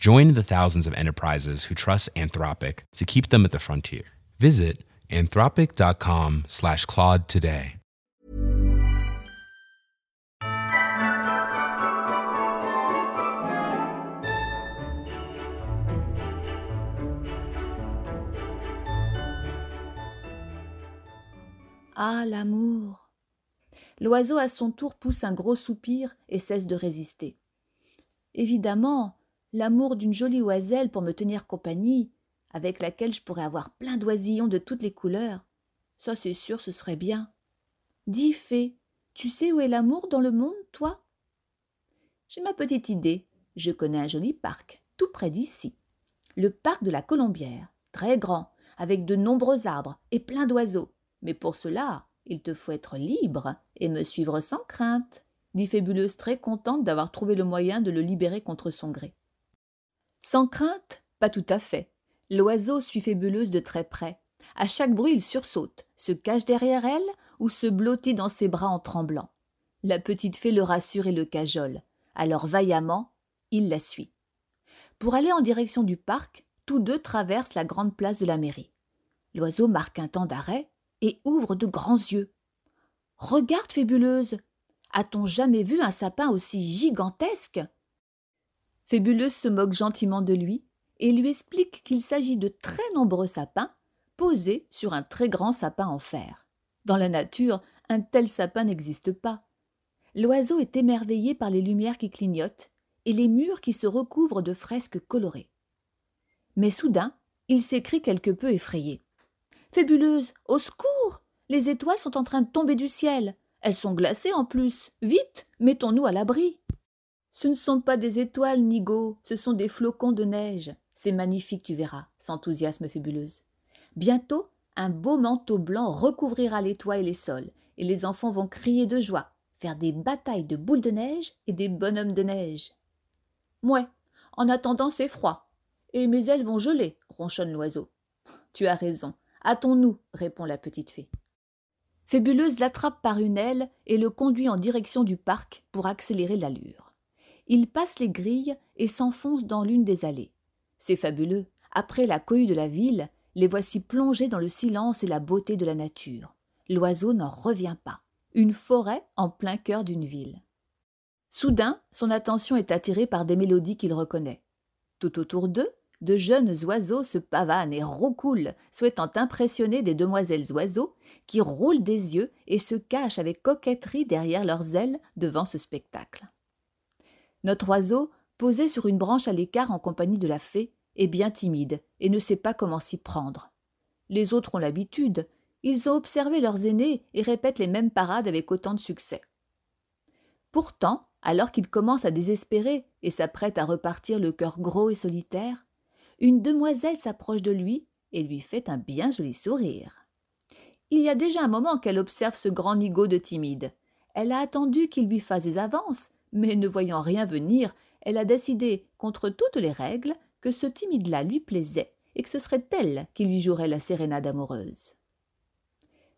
Join the thousands of enterprises who trust Anthropic to keep them at the frontier. Visit anthropic.com slash Claude today. Ah, l'amour L'oiseau à son tour pousse un gros soupir et cesse de résister. Évidemment, l'amour d'une jolie oiselle pour me tenir compagnie, avec laquelle je pourrais avoir plein d'oisillons de toutes les couleurs, ça c'est sûr, ce serait bien. Dis, fée, tu sais où est l'amour dans le monde, toi? J'ai ma petite idée. Je connais un joli parc, tout près d'ici. Le parc de la Colombière, très grand, avec de nombreux arbres et plein d'oiseaux. Mais pour cela, il te faut être libre et me suivre sans crainte, dit Fébuleuse très contente d'avoir trouvé le moyen de le libérer contre son gré. Sans crainte Pas tout à fait. L'oiseau suit Fébuleuse de très près. À chaque bruit, il sursaute, se cache derrière elle ou se blottit dans ses bras en tremblant. La petite fée le rassure et le cajole. Alors vaillamment, il la suit. Pour aller en direction du parc, tous deux traversent la grande place de la mairie. L'oiseau marque un temps d'arrêt et ouvre de grands yeux. Regarde, Fébuleuse, a-t-on jamais vu un sapin aussi gigantesque? Fébuleuse se moque gentiment de lui et lui explique qu'il s'agit de très nombreux sapins posés sur un très grand sapin en fer. Dans la nature, un tel sapin n'existe pas. L'oiseau est émerveillé par les lumières qui clignotent et les murs qui se recouvrent de fresques colorées. Mais soudain, il s'écrie quelque peu effrayé. Fébuleuse, au secours Les étoiles sont en train de tomber du ciel. Elles sont glacées en plus. Vite, mettons-nous à l'abri. Ce ne sont pas des étoiles, Nigo, ce sont des flocons de neige. C'est magnifique, tu verras, s'enthousiasme Fébuleuse. Bientôt, un beau manteau blanc recouvrira les toits et les sols, et les enfants vont crier de joie, faire des batailles de boules de neige et des bonhommes de neige. Mouais, en attendant, c'est froid. Et mes ailes vont geler, ronchonne l'oiseau. Tu as raison. Hâtons-nous, répond la petite fée. Fébuleuse l'attrape par une aile et le conduit en direction du parc pour accélérer l'allure. Il passe les grilles et s'enfonce dans l'une des allées. C'est fabuleux. Après la cohue de la ville, les voici plongés dans le silence et la beauté de la nature. L'oiseau n'en revient pas. Une forêt en plein cœur d'une ville. Soudain, son attention est attirée par des mélodies qu'il reconnaît. Tout autour d'eux, de jeunes oiseaux se pavanent et roucoulent, souhaitant impressionner des demoiselles oiseaux qui roulent des yeux et se cachent avec coquetterie derrière leurs ailes devant ce spectacle. Notre oiseau, posé sur une branche à l'écart en compagnie de la fée, est bien timide et ne sait pas comment s'y prendre. Les autres ont l'habitude, ils ont observé leurs aînés et répètent les mêmes parades avec autant de succès. Pourtant, alors qu'il commence à désespérer et s'apprête à repartir le cœur gros et solitaire, une demoiselle s'approche de lui et lui fait un bien joli sourire. Il y a déjà un moment qu'elle observe ce grand nigaud de timide. Elle a attendu qu'il lui fasse des avances, mais ne voyant rien venir, elle a décidé, contre toutes les règles, que ce timide-là lui plaisait et que ce serait elle qui lui jouerait la sérénade amoureuse.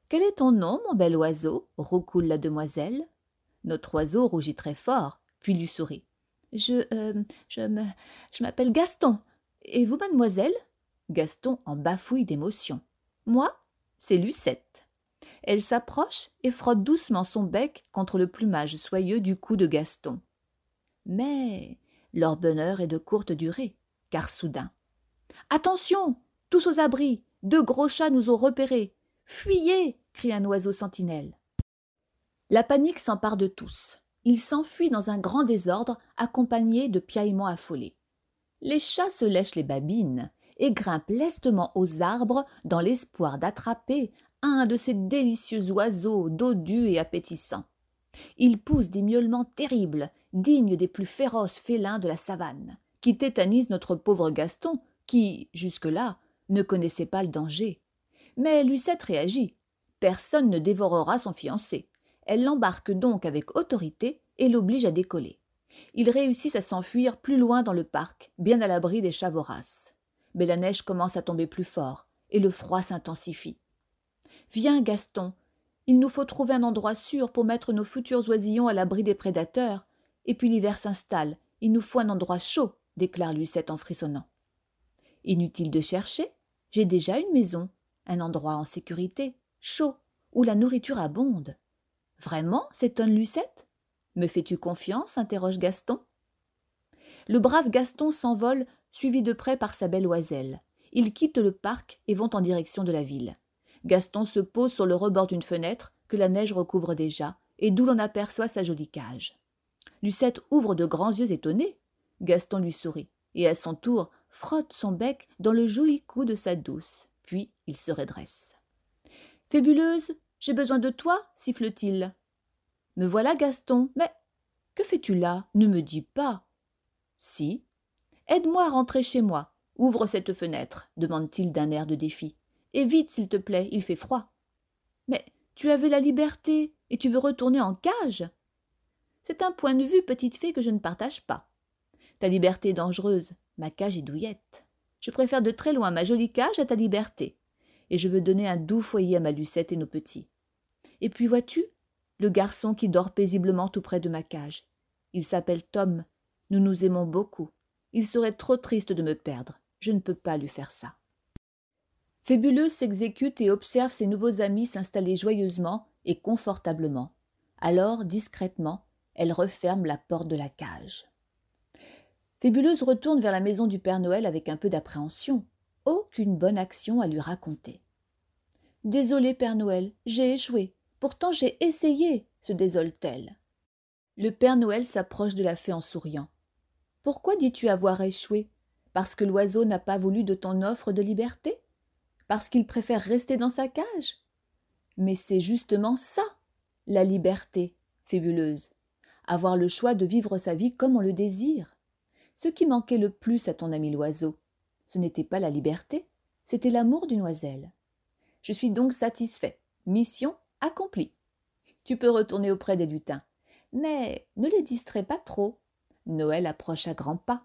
Quel est ton nom, mon bel oiseau? roucoule la demoiselle. Notre oiseau rougit très fort, puis lui sourit. Je. Euh, je m'appelle Gaston. Et vous, mademoiselle? Gaston en bafouille d'émotion. Moi, c'est Lucette. Elle s'approche et frotte doucement son bec contre le plumage soyeux du cou de Gaston. Mais leur bonheur est de courte durée, car soudain. Attention Tous aux abris Deux gros chats nous ont repérés Fuyez crie un oiseau sentinelle. La panique s'empare de tous. Ils s'enfuient dans un grand désordre, accompagnés de piaillements affolés les chats se lèchent les babines et grimpent lestement aux arbres dans l'espoir d'attraper un de ces délicieux oiseaux dodus et appétissants. Ils poussent des miaulements terribles, dignes des plus féroces félins de la savane, qui tétanisent notre pauvre Gaston, qui, jusque-là, ne connaissait pas le danger. Mais Lucette réagit. Personne ne dévorera son fiancé. Elle l'embarque donc avec autorité et l'oblige à décoller. Ils réussissent à s'enfuir plus loin dans le parc, bien à l'abri des chats. Mais la neige commence à tomber plus fort, et le froid s'intensifie. Viens, Gaston. Il nous faut trouver un endroit sûr pour mettre nos futurs oisillons à l'abri des prédateurs. Et puis l'hiver s'installe. Il nous faut un endroit chaud, déclare Lucette en frissonnant. Inutile de chercher. J'ai déjà une maison, un endroit en sécurité, chaud, où la nourriture abonde. Vraiment s'étonne Lucette? Me fais-tu confiance? interroge Gaston. Le brave Gaston s'envole, suivi de près par sa belle oiselle. Ils quittent le parc et vont en direction de la ville. Gaston se pose sur le rebord d'une fenêtre que la neige recouvre déjà, et d'où l'on aperçoit sa jolie cage. Lucette ouvre de grands yeux étonnés. Gaston lui sourit, et à son tour frotte son bec dans le joli cou de sa douce, puis il se redresse. Fébuleuse, j'ai besoin de toi, siffle-t-il. Me voilà, Gaston. Mais que fais-tu là? Ne me dis pas. Si. Aide-moi à rentrer chez moi. Ouvre cette fenêtre, demande-t-il d'un air de défi. Et vite, s'il te plaît, il fait froid. Mais tu avais la liberté, et tu veux retourner en cage? C'est un point de vue, petite fée, que je ne partage pas. Ta liberté est dangereuse, ma cage est douillette. Je préfère de très loin ma jolie cage à ta liberté, et je veux donner un doux foyer à ma Lucette et nos petits. Et puis vois-tu, le garçon qui dort paisiblement tout près de ma cage. Il s'appelle Tom. Nous nous aimons beaucoup. Il serait trop triste de me perdre. Je ne peux pas lui faire ça. Fébuleuse s'exécute et observe ses nouveaux amis s'installer joyeusement et confortablement. Alors, discrètement, elle referme la porte de la cage. Fébuleuse retourne vers la maison du Père Noël avec un peu d'appréhension. Aucune bonne action à lui raconter. Désolé, Père Noël, j'ai échoué. Pourtant j'ai essayé, se désole-t-elle. Le Père Noël s'approche de la fée en souriant. Pourquoi dis-tu avoir échoué? Parce que l'oiseau n'a pas voulu de ton offre de liberté? Parce qu'il préfère rester dans sa cage Mais c'est justement ça, la liberté, fébuleuse. Avoir le choix de vivre sa vie comme on le désire. Ce qui manquait le plus à ton ami l'oiseau, ce n'était pas la liberté, c'était l'amour d'une oiselle. Je suis donc satisfait. Mission accompli. Tu peux retourner auprès des lutins. Mais ne les distrais pas trop. Noël approche à grands pas.